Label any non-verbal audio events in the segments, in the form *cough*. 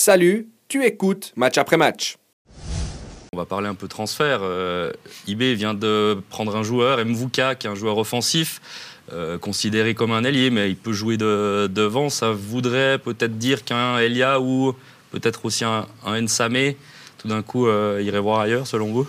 Salut, tu écoutes match après match. On va parler un peu transfert. Euh, vient de prendre un joueur, Mvuka, qui est un joueur offensif, euh, considéré comme un ailier, mais il peut jouer de, devant. Ça voudrait peut-être dire qu'un Elia ou peut-être aussi un, un Nsame, tout d'un coup, euh, irait voir ailleurs, selon vous?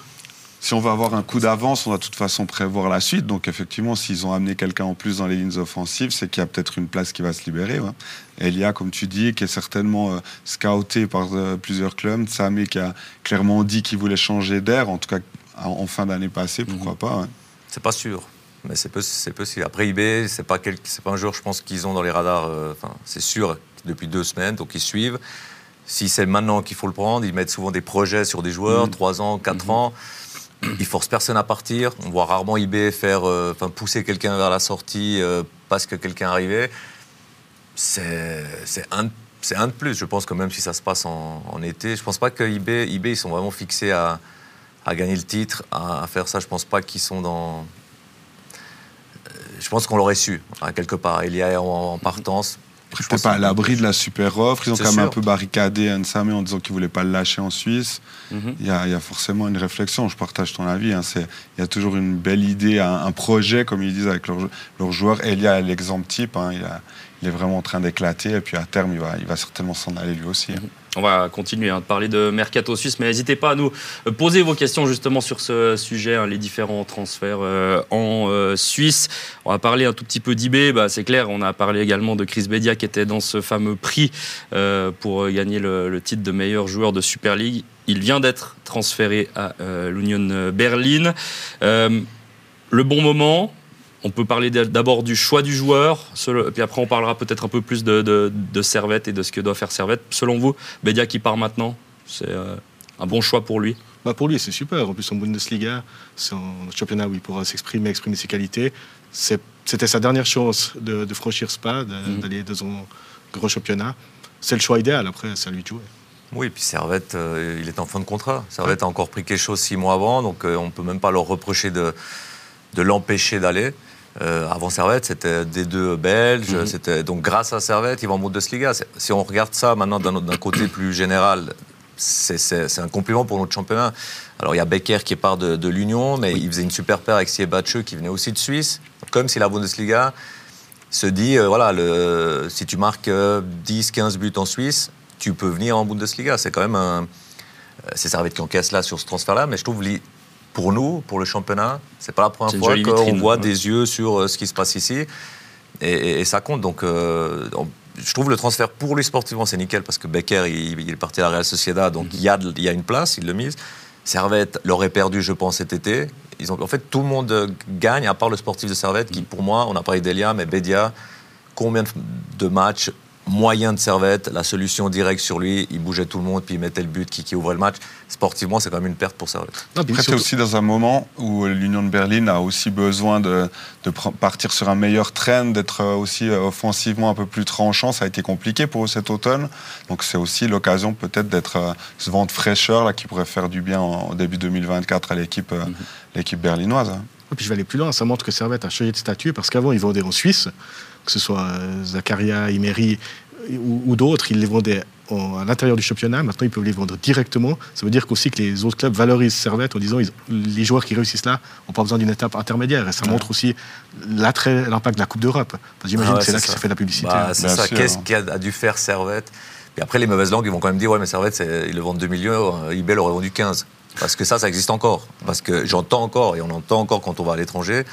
Si on veut avoir un coup d'avance, on doit de toute façon prévoir la suite. Donc effectivement, s'ils ont amené quelqu'un en plus dans les lignes offensives, c'est qu'il y a peut-être une place qui va se libérer. Ouais. Elia, comme tu dis, qui est certainement euh, scouté par euh, plusieurs clubs. Samé qui a clairement dit qu'il voulait changer d'air, en tout cas en fin d'année passée, pourquoi mhm. pas. Ouais. C'est pas sûr. Mais c'est possible. Après IB, c'est pas, quel, pas un joueur, je pense, qu'ils ont dans les radars. Euh, c'est sûr, depuis deux semaines, donc ils suivent. Si c'est maintenant qu'il faut le prendre, ils mettent souvent des projets sur des joueurs, mhm. trois ans, quatre mhm. ans. Ils forcent personne à partir. On voit rarement IB faire, euh, enfin, pousser quelqu'un vers la sortie euh, parce que quelqu'un arrivait. C'est un, de plus. Je pense que même si ça se passe en, été, je pense pas que ils sont vraiment fixés à, à gagner le titre, à, faire ça. Je pense pas qu'ils sont dans. Euh, je pense qu'on l'aurait su, hein, quelque part. Il y a en partance. Ils n'étaient pas à l'abri de la super offre. Ils ont quand même un peu barricadé Nsame en disant qu'ils ne voulaient pas le lâcher en Suisse. Mhm. il, y a, forcément une réflexion. Je partage ton avis. Hein. Il y a toujours une belle idée, un, projet, comme ils disent, avec leurs leur joueurs. Et il y a l'exemple type. Hein. il, est vraiment en train d'éclater. Et puis à terme, il va, il va certainement s'en aller lui aussi. Hein. Mhm. On va continuer hein, de parler de Mercato Suisse, mais n'hésitez pas à nous euh, poser vos questions justement sur ce sujet, hein, les différents transferts euh, en euh, Suisse. On va parler un tout petit peu d'IB, bah, c'est clair, on a parlé également de Chris Bedia qui était dans ce fameux prix pour gagner le, titre de meilleur joueur de Super League. Il vient d'être transféré à l'Union Berlin. le bon moment, on peut parler d'abord du choix du joueur, puis après on parlera peut-être un peu plus de, Servette et de ce que doit faire Servette. Selon vous, Bédia qui part maintenant, c'est euh, un bon choix pour lui? Bah Pour lui, c'est super. En plus, en Bundesliga, c'est un championnat où il pourra s'exprimer, exprimer ses qualités. C'était sa dernière chance de, franchir Spa, mhm. d'aller dans un gros championnat. C'est le choix idéal, après, c'est à lui de jouer. Oui, puis Servette, euh, il est en fin de contrat. Servette a encore pris quelque chose six mois avant, donc euh, on ne peut même pas leur reprocher de, de l'empêcher d'aller. Euh, avant Servette, c'était des deux belges. Mhm. C'était donc grâce à Servette, ils vont en Bundesliga. Si on regarde ça maintenant d'un côté plus général, c'est un compliment pour notre championnat. Alors il y a Becker qui part de, l'Union, mais il faisait une super paire avec Siebatche qui venait aussi de Suisse. Comme si la Bundesliga se dit, euh, voilà, le, si tu marques 10-15 euh, buts en Suisse, tu peux venir en Bundesliga. C'est quand même un. C'est Servette qui encaisse là sur ce transfert-là, mais je trouve pour nous, pour le championnat, c'est pas la première fois qu'on voit des yeux sur euh, ce qui se passe ici. Et, ça compte. Donc, euh, je trouve le transfert pour lui sportivement, c'est nickel parce que Becker, il, est parti à la Real Sociedad, donc il, y a, il y a une place, il le mise. Servette l'aurait perdu, je pense, cet été. Ils ont, en fait, tout le monde gagne, à part le sportif de Servette, qui, pour moi, on a parlé d'Elia, mais Bedia, combien de matchs moyen de Servette, la solution directe sur lui, il bougeait tout le monde, puis il mettait le but qui, qui ouvrait le match. Sportivement, c'est quand même une perte pour Servette. Après, c'est aussi dans un moment où l'Union de Berlin a aussi besoin de, de partir sur un meilleur train, d'être aussi euh, offensivement un peu plus tranchant. Ça a été compliqué pour eux cet automne. Donc c'est aussi l'occasion peut-être d'être euh, ce vent de fraîcheur là, qui pourrait faire du bien en, début 2024 à l'équipe euh, mhm. l'équipe berlinoise. Et puis je vais aller plus loin, ça montre que Servette a changé de statut parce qu'avant ils vendaient en Suisse que ce soit euh, Zakaria, Imery ou, d'autres, ils les vendaient à l'intérieur du championnat. Maintenant, ils peuvent les vendre directement. Ça veut dire aussi que les autres clubs valorisent Servette en disant les joueurs qui réussissent là n'ont pas besoin d'une étape intermédiaire. Et ça montre aussi l'impact de la Coupe d'Europe. J'imagine ah que c'est là que se fait la publicité. Bah, c'est ça. Qu'est-ce qu'a dû faire Servette? Et après, les mauvaises langues, ils vont quand même dire ouais, mais Servette, ils le vendent 2 millions, eBay l'aurait vendu 15. Parce que ça, ça existe encore. Parce que j'entends encore, et on entend encore quand on va à l'étranger,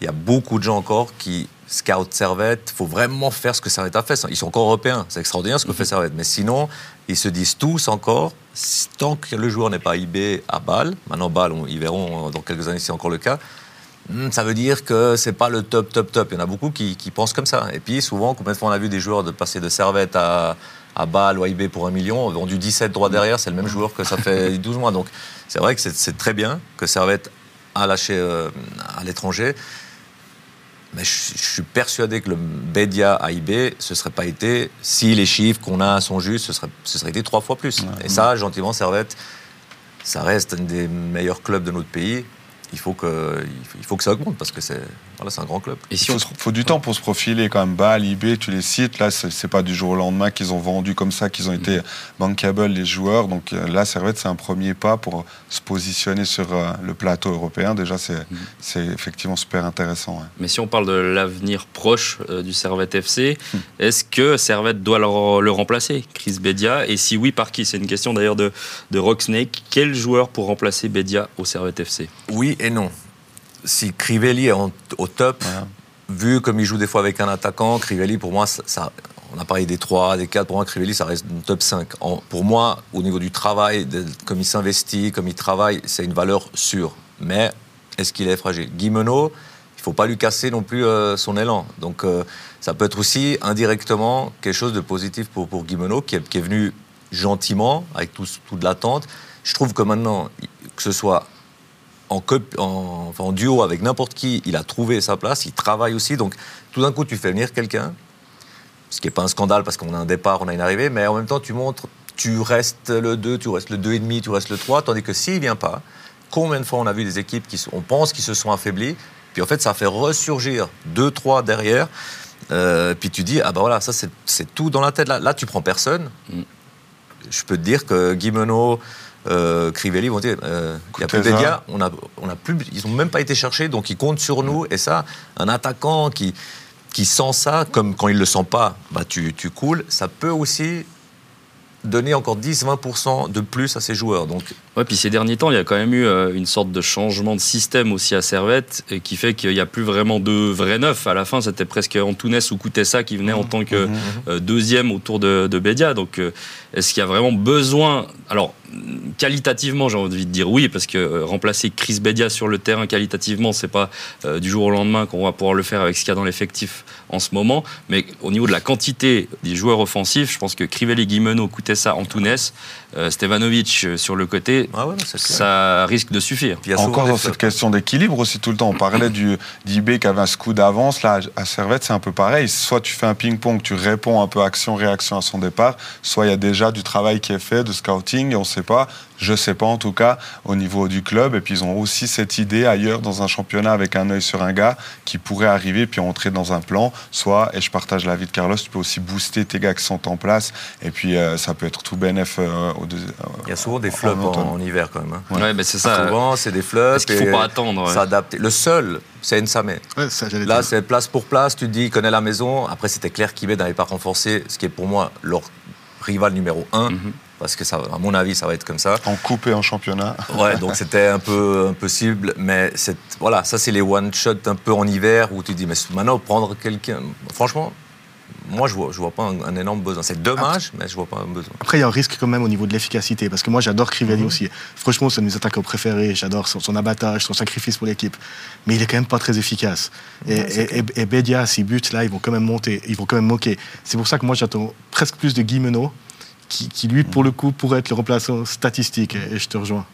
il y a beaucoup de gens encore qui Scout Servette, il faut vraiment faire ce que Servette a fait. Ils sont encore européens, c'est extraordinaire ce que fait mhm. Servette. Mais sinon, ils se disent tous encore, tant que le joueur n'est pas IB à Bâle, maintenant Bâle, ils verront dans quelques années si c'est encore le cas, hmm, ça veut dire que c'est pas le top, top, top. Il y en a beaucoup qui, pensent comme ça. Et puis souvent, combien de fois on a vu des joueurs de passer de Servette à, à Bâle ou à IB pour un million, vendu 17 droits derrière, c'est le même joueur que ça fait *laughs* 12 mois. Donc c'est vrai que c'est très bien que Servette a lâché euh, à l'étranger. Mais je, suis persuadé que le Bédia AIB, ce serait pas été, si les chiffres qu'on a sont justes, ce serait, ce serait été trois fois plus. Et ça, gentiment, Servette, ça reste un des meilleurs clubs de notre pays. Il faut que, il faut que ça augmente parce que c'est voilà, un grand club. Et si il faut, du temps pour se profiler quand même. Bâle, IB, tu les cites. Là, c'est pas du jour au lendemain qu'ils ont vendu comme ça, qu'ils ont été mm. bankable les joueurs. Donc euh, là, Servette, c'est un premier pas pour se positionner sur euh, le plateau européen. Déjà, c'est mm. effectivement super intéressant. Mais si on parle de l'avenir proche euh, du Servette FC, mm. est-ce que Servette doit le, remplacer, Chris Bedia Et si oui, par qui? C'est une question d'ailleurs de, de Rocksnake. Quel joueur pour remplacer Bedia au Servette FC Oui et non. Si Crivelli est au top, vu comme il joue des fois avec un attaquant, Crivelli, pour moi, ça, on a parlé des 3, des 4, pour moi, Crivelli, ça reste une top 5. pour moi, au niveau du travail, comme il s'investit, comme il travaille, c'est une valeur sûre. Mais est-ce qu'il est fragile? Guimeno, il ne faut pas lui casser non plus euh, son élan. Donc, euh, ça peut être aussi indirectement quelque chose de positif pour, pour Guimeno, qui est, venu gentiment, avec tout, toute l'attente. Je trouve que maintenant, que ce soit en, en, duo avec n'importe qui, il a trouvé sa place, il travaille aussi. Donc tout d'un coup, tu fais venir quelqu'un, ce qui n'est pas un scandale parce qu'on a un départ, on a une arrivée, mais en même temps, tu montres, tu restes le 2, tu restes le 2,5, tu restes le 3, tandis que s'il ne vient pas, combien de fois on a vu des équipes qui, on pense qu'ils se sont affaiblies, puis en fait, ça fait ressurgir 2, 3 derrière. Euh, puis tu dis, ah ben voilà, ça c'est tout dans la tête. Là, là tu prends personne. Mm. Je peux te dire que Guimeno, euh, Crivelli vont dire euh, il n'y a plus de médias, on a, on a plus, ils n'ont même pas été cherchés, donc ils comptent sur nous. Et ça, un attaquant qui, qui sent ça, comme quand il ne le sent pas, bah tu, tu coules, ça peut aussi donner encore 10-20% de plus à ses joueurs. Donc... Ouais, puis ces derniers temps, il y a quand même eu euh, une sorte de changement de système aussi à Servette, et qui fait qu'il n'y a plus vraiment de vrais neufs. À la fin, c'était presque Antunes ou Koutessa qui venait en tant que mmh, mmh, mmh. deuxième autour de, de Bédia. Donc, est-ce qu'il y a vraiment besoin? Alors, qualitativement, j'ai envie de dire oui, parce que euh, remplacer Chris Bedia sur le terrain qualitativement, c'est pas euh, du jour au lendemain qu'on va pouvoir le faire avec ce qu'il y a dans l'effectif en ce moment. Mais au niveau de la quantité des joueurs offensifs, je pense que Crivelli, Guimeno, Koutessa, Antunes, euh, Stevanovic sur le côté, ah ça risque de suffire. Encore dans cette question d'équilibre aussi tout le temps. On parlait du d'IB qui avait un scout d'avance. Là, à Servette, c'est un peu pareil. Soit tu fais un ping-pong, tu réponds un peu action-réaction à son départ, soit il y a déjà du travail qui est fait de scouting et on sait pas, je sais pas en tout cas, au niveau du club. Et puis ils ont aussi cette idée ailleurs dans un championnat avec un œil sur un gars qui pourrait arriver puis entrer dans un plan. Soit, et je partage l'avis de Carlos, tu peux aussi booster tes gars qui sont en place. Et puis euh, ça peut être tout bénéf. Euh, au Il y a souvent des flops en, hiver quand même. Hein. Ouais, mais c'est ça. Souvent, c'est des flops. Il faut pas attendre. S'adapter. Le seul, c'est Nsame. Ouais, Là, c'est place pour place. Tu te dis, il connaît la maison. Après, c'était clair qu'il n'avait pas renforcé, ce qui est pour moi leur rival numéro un. Mhm parce que ça, à mon avis, ça va être comme ça. En coupe et en championnat. Ouais, donc c'était un peu impossible, mais voilà, ça c'est les one shot un peu en hiver où tu dis mais maintenant prendre quelqu'un, franchement. Moi, je vois, je vois pas un, énorme besoin. C'est dommage, mais je vois pas un besoin. Après, il y a un risque quand même au niveau de l'efficacité, parce que moi, j'adore Crivelli mhm. aussi. Franchement, c'est un de mes attaquants préférés. J'adore son, abattage, son sacrifice pour l'équipe. Mais il est quand même pas très efficace. Et, et, et, Bedia, s'il bute, là, ils vont quand même monter, ils vont quand même moquer. C'est pour ça que moi, j'attends presque plus de Guimeno qui, lui, pour le coup, pourrait être le remplaçant statistique. Et, je te rejoins.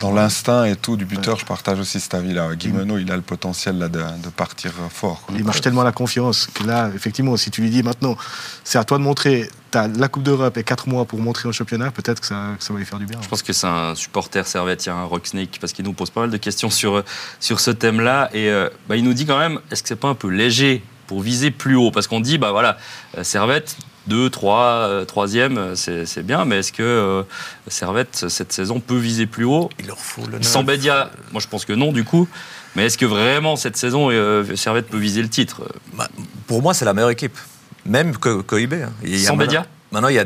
Dans l'instinct et tout du buteur, je partage aussi cet avis-là. Guimeno, il a le potentiel là, de, partir fort. Il marche tellement la confiance que là, effectivement, si tu lui dis maintenant, c'est à toi de montrer, tu as la Coupe d'Europe et 4 mois pour montrer au championnat, peut-être que ça, ça, va lui faire du bien. Je pense que c'est un supporter servette, il y a un Rocksnake, parce qu'il nous pose pas mal de questions sur, sur ce thème-là. Et euh, bah, il nous dit quand même, est-ce que c'est pas un peu léger pour viser plus haut? Parce qu'on dit, bah voilà, euh, Servette, 2, 3, 3e, c'est bien, mais est-ce que euh, Servette, cette saison, peut viser plus haut? Il leur faut le Sans Bédia, moi je pense que non, du coup. Mais est-ce que vraiment cette saison, euh, Servette peut viser le titre? Bah, Pour moi, c'est la meilleure équipe, même que, que IB. Hein. Sans Bédia Maintenant, il y a.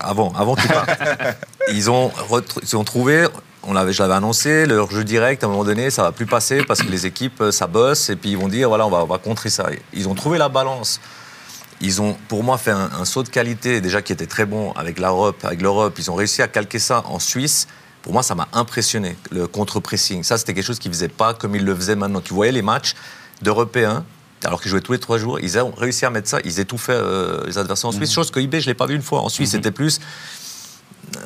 Avant, avant partent, *laughs* ils, ont ils ont trouvé on l'avait, je l'avais annoncé, leur jeu direct, à un moment donné, ça va plus passer parce que les équipes, ça bosse, et puis ils vont dire, voilà, on va, on va contrer ça. Ils ont trouvé la balance ils ont, pour moi, fait un, saut de qualité, déjà qui était très bon avec l'Europe. Avec l'Europe, ils ont réussi à calquer ça en Suisse. Pour moi, ça m'a impressionné, le contre-pressing. Ça, c'était quelque chose qu'ils ne faisaient pas comme ils le faisaient maintenant. Tu voyais les matchs d'Européens, alors qu'ils jouaient tous les trois jours, ils ont réussi à mettre ça. Ils étouffaient euh, les adversaires en Suisse, mmh. chose que IB, je ne l'ai pas vu une fois. En Suisse, mmh. c'était plus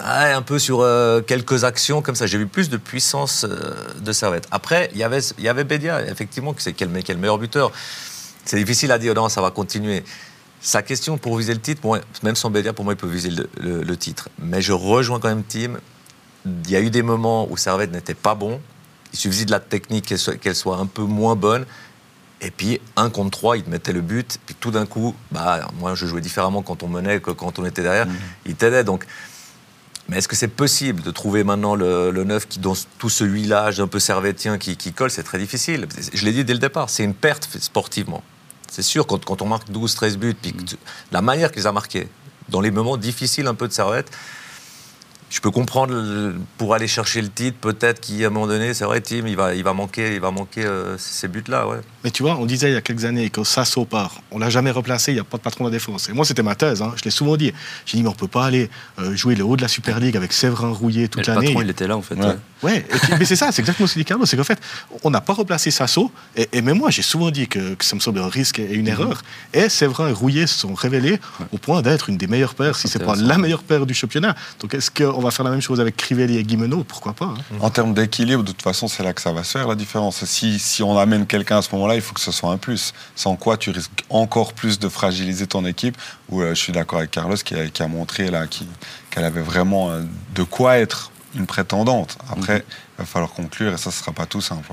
un peu sur euh, quelques actions comme ça. J'ai vu plus de puissance euh, de Servette. Après, y il y avait Bédia, effectivement, qui est, le meilleur buteur. C'est difficile à dire, non, ça va continuer. Sa question pour viser le titre, même sans Bédia, pour moi, il peut viser le, titre. Mais je rejoins quand même Tim. Il y a eu des moments où Servette n'était pas bon. il suffisait de la technique qu'elle soit, un peu moins bonne. Et puis, un contre trois, il te mettait le but. Puis tout d'un coup, bah, moi, je jouais différemment quand on menait que quand on était derrière. Il t'aidait. Donc, mais est-ce que c'est possible de trouver maintenant le, neuf qui, dans tout ce huilage un peu servétien qui, qui colle? C'est très difficile. Je l'ai dit dès le départ, c'est une perte sportivement. C'est sûr, quand, on marque 12-13 buts, puis la manière qu'ils a marqué, dans les moments difficiles un peu de servette, je peux comprendre pour aller chercher le titre, peut-être qu'à un moment donné, c'est vrai, Tim, il va, il va manquer, il va manquer euh, ces buts-là. Ouais. Mais tu vois, on disait il y a quelques années que Sasso part, on l'a jamais replacé, il n'y a pas de patron de la défense. Et moi, c'était ma thèse, hein, je l'ai souvent dit. J'ai dit, mais on peut pas aller euh, jouer le haut de la Super League avec Séverin Rouillé toute l'année. Le patron, il était là, en fait. Ouais, mais c'est ça, c'est exactement ce que dit Carlos, c'est qu'en fait, on n'a pas replacé Sasso, et, et, même moi, j'ai souvent dit que, ça me semble un risque et une mhm. erreur. Et Séverin et Rouillé se sont révélés au point d'être une des meilleures paires, si c'est pas la meilleure paire du championnat. Donc, est-ce qu'on va faire la même chose avec Crivelli et Guimeno, pourquoi pas hein. En termes d'équilibre, de toute façon, c'est là que ça va se faire la différence. Si, si on amène quelqu'un à ce moment-là, il faut que ce soit un plus. Sans quoi, tu risques encore plus de fragiliser ton équipe. Où euh, je suis d'accord avec Carlos qui a, qui a montré là qu'elle avait vraiment euh, de quoi être une prétendante. Après, mhm. il va falloir conclure et ça ne sera pas tout simple.